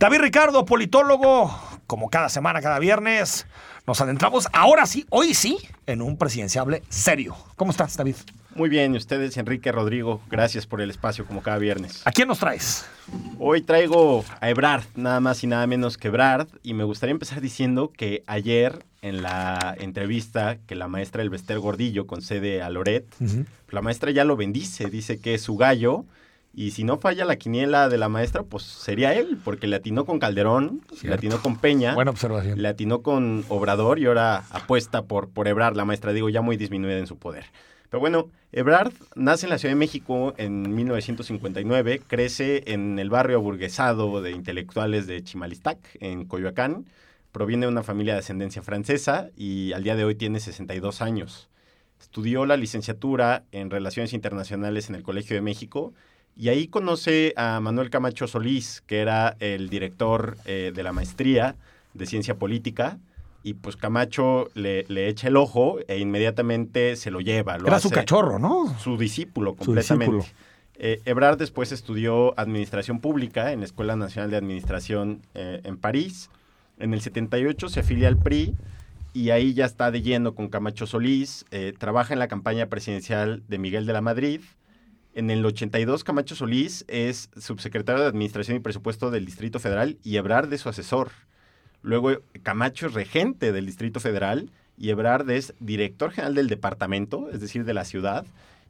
David Ricardo, politólogo, como cada semana, cada viernes, nos adentramos, ahora sí, hoy sí, en un presidenciable serio. ¿Cómo estás, David? Muy bien, y ustedes, Enrique Rodrigo, gracias por el espacio como cada viernes. ¿A quién nos traes? Hoy traigo a Ebrard, nada más y nada menos que Ebrard, y me gustaría empezar diciendo que ayer en la entrevista que la maestra Elvester Gordillo concede a Loret, la maestra ya lo bendice, dice que es su gallo, y si no falla la quiniela de la maestra, pues sería él, porque le atinó con Calderón, le atinó con Peña, Buena observación. le atinó con Obrador y ahora apuesta por, por Ebrard, la maestra, digo, ya muy disminuida en su poder. Pero bueno, Ebrard nace en la Ciudad de México en 1959, crece en el barrio aburguesado de intelectuales de Chimalistac, en Coyoacán, proviene de una familia de ascendencia francesa y al día de hoy tiene 62 años. Estudió la licenciatura en Relaciones Internacionales en el Colegio de México y ahí conoce a Manuel Camacho Solís, que era el director eh, de la maestría de Ciencia Política. Y pues Camacho le, le, echa el ojo e inmediatamente se lo lleva. Lo Era su cachorro, ¿no? Su discípulo Su completamente. discípulo. Eh, Ebrard después estudió Administración Pública en la Escuela Nacional de Administración eh, en París. En el 78 se afilia al PRI y ahí ya está de lleno con Camacho Solís. eh, trabaja en la campaña presidencial de Miguel de la Madrid. En el 82 Camacho Solís es subsecretario de Administración y Presupuesto del Distrito Federal y Ebrard es su asesor. Luego Camacho es regente del Distrito Federal y Ebrard es director general del departamento, es decir, de la ciudad,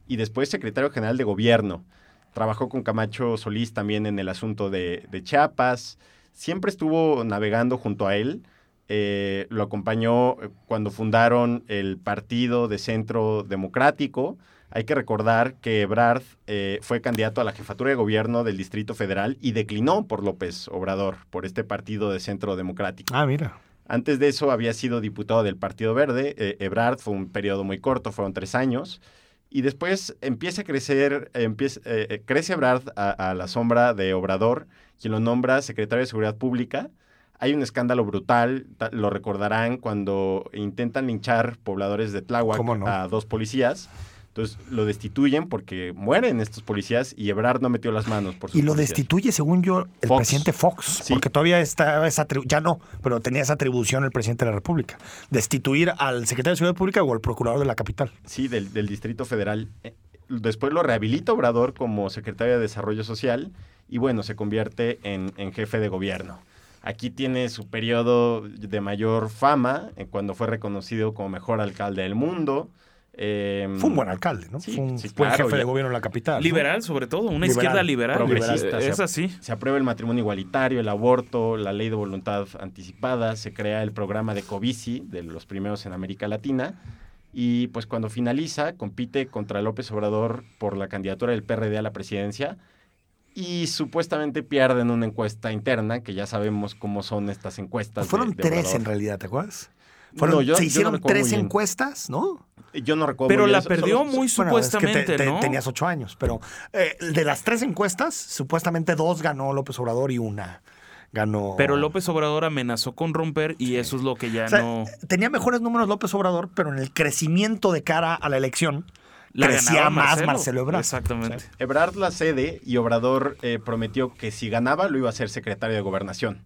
y después secretario general de gobierno. Trabajó con Camacho Solís también en el asunto de, de Chiapas. Siempre estuvo navegando junto a él. Eh, lo acompañó eh, cuando fundaron el Partido de Centro Democrático. Hay que recordar que Ebrard eh, fue candidato a la jefatura de gobierno del Distrito Federal y declinó por López Obrador, por este Partido de Centro Democrático. Ah, mira. Antes de eso había sido diputado del Partido Verde. Eh, Ebrard fue un periodo muy corto, fueron tres años. Y después empieza a crecer, empieza, eh, crece Ebrard a, a, la sombra de Obrador, quien lo nombra secretario de Seguridad Pública. Hay un escándalo brutal, lo recordarán cuando intentan linchar pobladores de Tláhuac no? a dos policías. Entonces lo destituyen porque mueren estos policías y Ebrard no metió las manos por Y lo policías. destituye, según yo, el Fox. presidente Fox, Sí. porque todavía está esa ya no, pero tenía esa atribución el presidente de la República, destituir al secretario de Seguridad Pública o al procurador de la capital. Sí, del, del Distrito Federal. Eh, Después lo rehabilita Obrador como secretario de Desarrollo Social y bueno, se convierte en, en jefe de gobierno. Aquí tiene su periodo de mayor fama, eh, cuando fue reconocido como mejor alcalde del mundo. Eh, Fue un buen alcalde, ¿no? Sí, Fue un sí, buen claro, jefe de gobierno en la capital. ¿no? Liberal, sobre todo, una Liberal, izquierda liberal. progresista, Es se- así. Se aprueba el matrimonio igualitario, el aborto, la ley de voluntad anticipada, se crea el programa de Covici, de los primeros en América Latina, y pues cuando finaliza, compite contra López Obrador por la candidatura del PRD a la presidencia, y supuestamente pierde en una encuesta interna, que ya sabemos cómo son estas encuestas. Pues fueron de- de tres en realidad, ¿te acuerdas? No, Fueron- yo- yo se no hicieron tres encuestas, ¿no? Yo no recuerdo. Pero la perdió solo- muy Bueno, es que supuestamente, te- te- ¿no? tenías ocho años, pero eh, de las tres encuestas, supuestamente dos ganó López Obrador y una ganó. Pero López Obrador amenazó con romper y eso es lo que ya O sea, no... tenía mejores números López Obrador, pero en el crecimiento de cara a la elección La crecía más Marcelo, Ebrard. Exactamente. Ebrard la cede y Obrador eh, prometió que si ganaba lo iba a ser secretario de gobernación.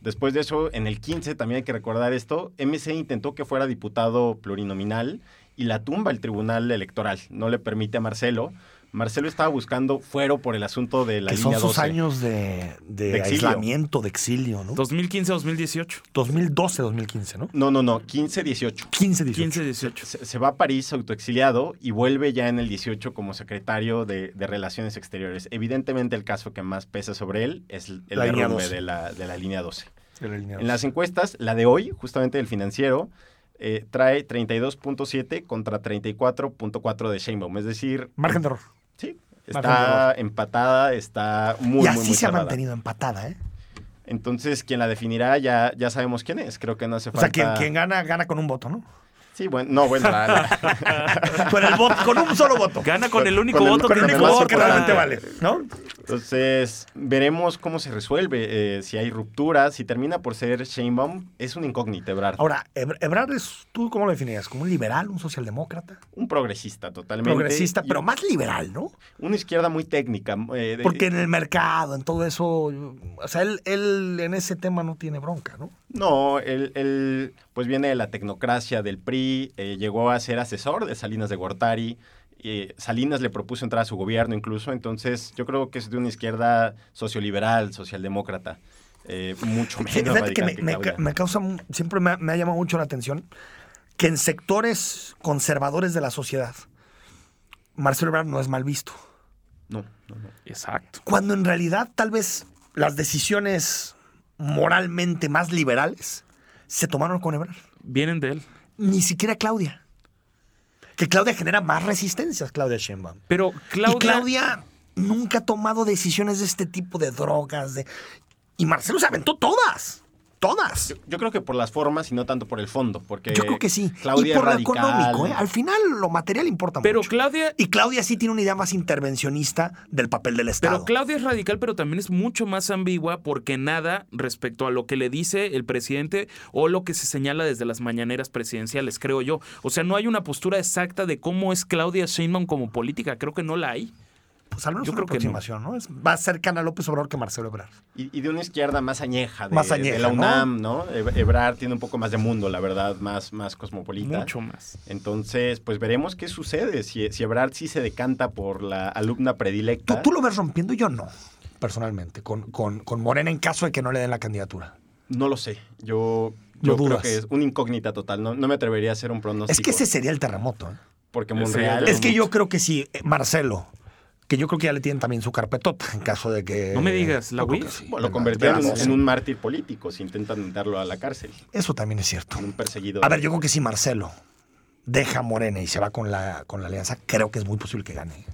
Después de eso, en el 15, también hay que recordar esto, MC intentó que fuera diputado plurinominal y la tumba el Tribunal Electoral. No le permite a Marcelo. Marcelo estaba buscando fuero por el asunto de la que son línea sus 12. años de, de De aislamiento, de exilio, ¿no? 2015-2018. 2012, 2015, ¿no? No, no, no, 15-18. 15, 18. 15-18. Se, se va a París autoexiliado y vuelve ya en el 18 como secretario de, de Relaciones Exteriores. Evidentemente el caso que más pesa sobre él es el La derrumbe 12. de la, de la línea 12. Era el En las encuestas, la de hoy, justamente del financiero, eh, trae 32.7 contra 34.4 de Sheinbaum. Es decir, Margen de error. Está empatada, está muy, y así muy, muy se ha mantenido empatada, ¿eh? Entonces, quien la definirá ya, ya sabemos quién es. Creo que no hace O sea, falta... quien, quien gana, gana con un voto, ¿no? Sí, bueno, no, bueno, la- la- Con el voto, con un solo voto. Gana con el único Con el- voto que el El único voto que realmente vale, ¿no? Entonces, veremos cómo se resuelve, eh, si hay rupturas, si termina por ser Sheinbaum, es una incógnita, Ebrard. Ahora, Ebr- Ebrard, es, ¿tú cómo lo definirías? ¿Como un liberal, un socialdemócrata? un progresista totalmente. Progresista, pero más liberal, ¿no? Una izquierda muy técnica. eh, de- Porque en el mercado, en todo eso, o sea, él, él en ese tema no tiene bronca, ¿no? No, él, él, pues viene de la tecnocracia del PRI, eh, llegó a ser asesor de Salinas de Gortari. Eh, Salinas le propuso entrar a su gobierno incluso, entonces yo creo que es de una izquierda socioliberal, socialdemócrata, eh, mucho menos Fíjate que me, que me- causa, siempre me ha, me ha llamado mucho la atención que en sectores conservadores de la sociedad, Marcelo Ebrard no es mal visto. No, no, no. Exacto. Cuando en realidad tal vez las decisiones moralmente más liberales se tomaron con Ebrard. Vienen de él. Ni siquiera Claudia. Que Claudia genera más resistencias, Claudia Sheinbaum. Pero Claudia, Y Claudia nunca ha tomado decisiones de este tipo de drogas. De... Y Marcelo se aventó todas. Todas. Yo, yo creo que por las formas y no tanto por el fondo, porque Yo creo que sí. Claudia y por es lo radical. económico, ¿eh? Al final lo material importa pero mucho. Claudia, Y Claudia sí tiene una idea más intervencionista del papel del Estado. pero Claudia es radical, pero también es mucho más ambigua porque nada respecto a lo que le dice el presidente o lo que se señala desde las mañaneras presidenciales, creo yo. O sea, no hay una postura exacta de cómo es Claudia Sheinbaum como política. Creo que no la hay. Pues al menos yo una creo que no. aproximación, ¿no? Es más cercana a López Obrador que Marcelo Ebrard. Y, y de una izquierda más añeja, de, Más de añeja, la ¿no? UNAM, ¿no? Eb- Ebrard tiene un poco más de mundo, la verdad, más, más cosmopolita. Mucho más. Entonces, pues veremos qué sucede. Si, si Ebrard sí se decanta por la alumna ¿Tú, predilecta. tú lo ves rompiendo, yo no, personalmente, con, con, con Morena en caso de que no le den la candidatura. No lo sé. Yo, yo creo que es una incógnita total. No, no me atrevería a hacer un pronóstico. Es que ese sería el terremoto. ¿eh? Porque Monreal. Es que yo creo que sí, eh, Marcelo, que yo creo que ya le tienen también su carpetota en caso de que... No me digas, ¿la sí. Bueno, lo de- en, en un mártir político si intentan darlo a la cárcel. Eso también es cierto. En un perseguido. A ver, yo creo que si Marcelo deja a Morena y se va con la, con la alianza, creo que es muy posible que gane.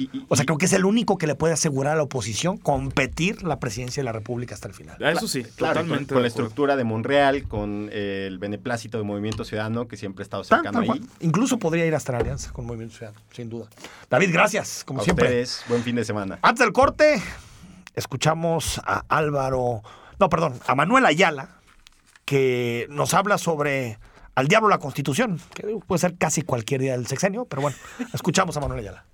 Y- y- O sea, y- creo que es el único que le puede asegurar a la oposición competir la presidencia de la República hasta el final. Eso sí, Claro, con, totalmente. con de la estructura de Monreal, con eh, el beneplácito de Movimiento Ciudadano, que siempre ha estado Tan, cercano ahí. Incluso podría ir hasta la alianza con Movimiento Ciudadano, sin duda. David, gracias, como A siempre. ustedes, buen fin de semana. Antes del corte, escuchamos a Álvaro, no, perdón, a Manuel Ayala, que nos habla sobre al diablo la constitución, que puede ser casi cualquier día del sexenio, pero bueno, escuchamos a Manuel Ayala.